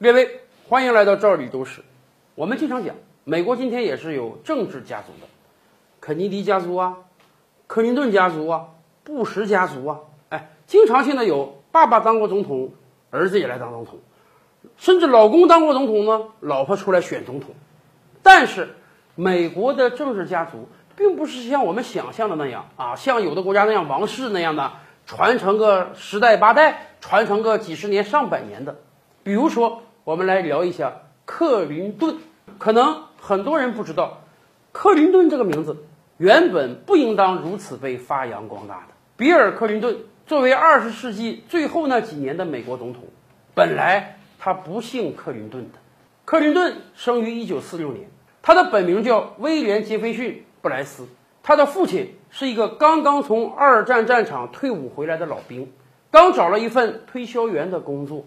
列位，欢迎来到这里都市。我们经常讲，美国今天也是有政治家族的，肯尼迪家族啊，克林顿家族啊，布什家族啊，哎，经常性的有爸爸当过总统，儿子也来当总统，甚至老公当过总统呢，老婆出来选总统。但是，美国的政治家族并不是像我们想象的那样啊，像有的国家那样王室那样的传承个十代八代，传承个几十年上百年的。比如说，我们来聊一下克林顿。可能很多人不知道，克林顿这个名字原本不应当如此被发扬光大的。比尔·克林顿作为二十世纪最后那几年的美国总统，本来他不姓克林顿的。克林顿生于一九四六年，他的本名叫威廉·杰斐逊·布莱斯。他的父亲是一个刚刚从二战战场退伍回来的老兵，刚找了一份推销员的工作。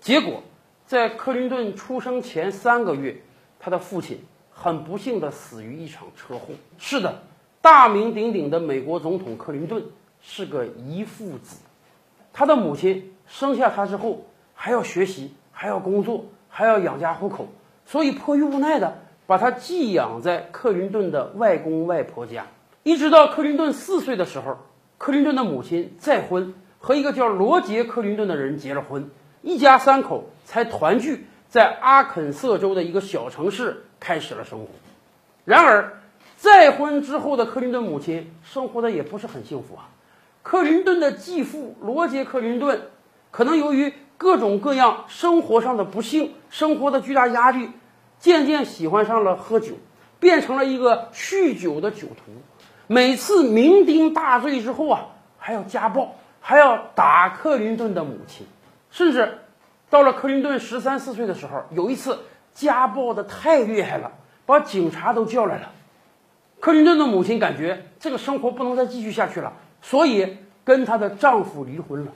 结果，在克林顿出生前三个月，他的父亲很不幸地死于一场车祸。是的，大名鼎鼎的美国总统克林顿是个遗腹子。他的母亲生下他之后，还要学习，还要工作，还要养家糊口，所以迫于无奈的把他寄养在克林顿的外公外婆家。一直到克林顿四岁的时候，克林顿的母亲再婚，和一个叫罗杰·克林顿的人结了婚。一家三口才团聚在阿肯色州的一个小城市，开始了生活。然而，再婚之后的克林顿母亲生活的也不是很幸福啊。克林顿的继父罗杰·克林顿，可能由于各种各样生活上的不幸、生活的巨大压力，渐渐喜欢上了喝酒，变成了一个酗酒的酒徒。每次酩酊大醉之后啊，还要家暴，还要打克林顿的母亲。甚至到了克林顿十三四岁的时候，有一次家暴的太厉害了，把警察都叫来了。克林顿的母亲感觉这个生活不能再继续下去了，所以跟她的丈夫离婚了。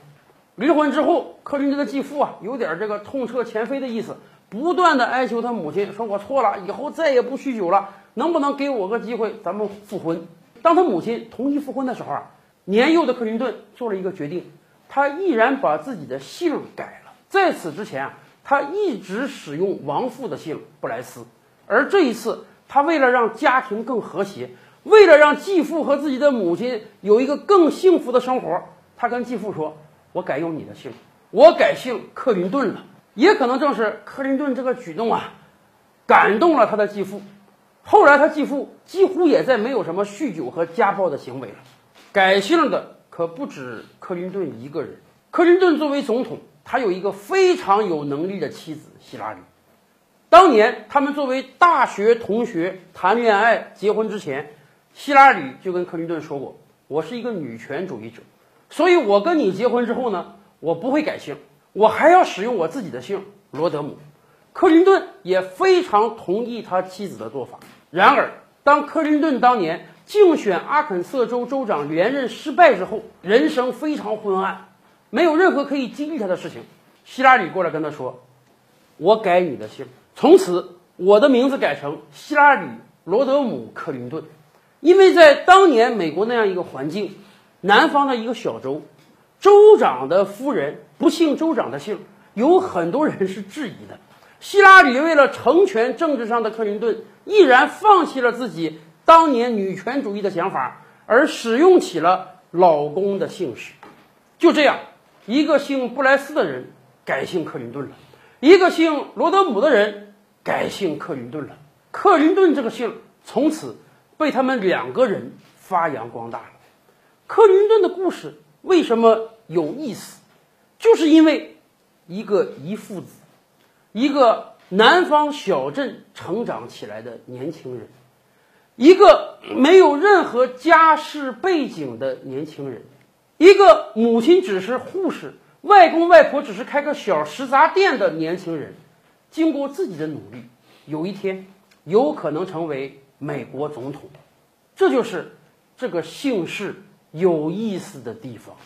离婚之后，克林顿的继父啊，有点这个痛彻前非的意思，不断的哀求他母亲说：“我错了，以后再也不酗酒了，能不能给我个机会，咱们复婚？”当他母亲同意复婚的时候啊，年幼的克林顿做了一个决定。他毅然把自己的姓改了。在此之前啊，他一直使用亡父的姓布莱斯。而这一次，他为了让家庭更和谐，为了让继父和自己的母亲有一个更幸福的生活，他跟继父说：“我改用你的姓，我改姓克林顿了。”也可能正是克林顿这个举动啊，感动了他的继父。后来，他继父几乎也再没有什么酗酒和家暴的行为了。改姓的。可不止克林顿一个人。克林顿作为总统，他有一个非常有能力的妻子希拉里。当年他们作为大学同学谈恋爱、结婚之前，希拉里就跟克林顿说过：“我是一个女权主义者，所以我跟你结婚之后呢，我不会改姓，我还要使用我自己的姓罗德姆。”克林顿也非常同意他妻子的做法。然而，当克林顿当年。竞选阿肯色州州长连任失败之后，人生非常昏暗，没有任何可以激励他的事情。希拉里过来跟他说：“我改你的姓，从此我的名字改成希拉里·罗德姆·克林顿。”因为在当年美国那样一个环境，南方的一个小州，州长的夫人不姓州长的姓，有很多人是质疑的。希拉里为了成全政治上的克林顿，毅然放弃了自己。当年女权主义的想法，而使用起了老公的姓氏，就这样，一个姓布莱斯的人改姓克林顿了，一个姓罗德姆的人改姓克林顿了。克林顿这个姓从此被他们两个人发扬光大了。克林顿的故事为什么有意思？就是因为一个遗父子，一个南方小镇成长起来的年轻人。一个没有任何家世背景的年轻人，一个母亲只是护士，外公外婆只是开个小食杂店的年轻人，经过自己的努力，有一天有可能成为美国总统。这就是这个姓氏有意思的地方。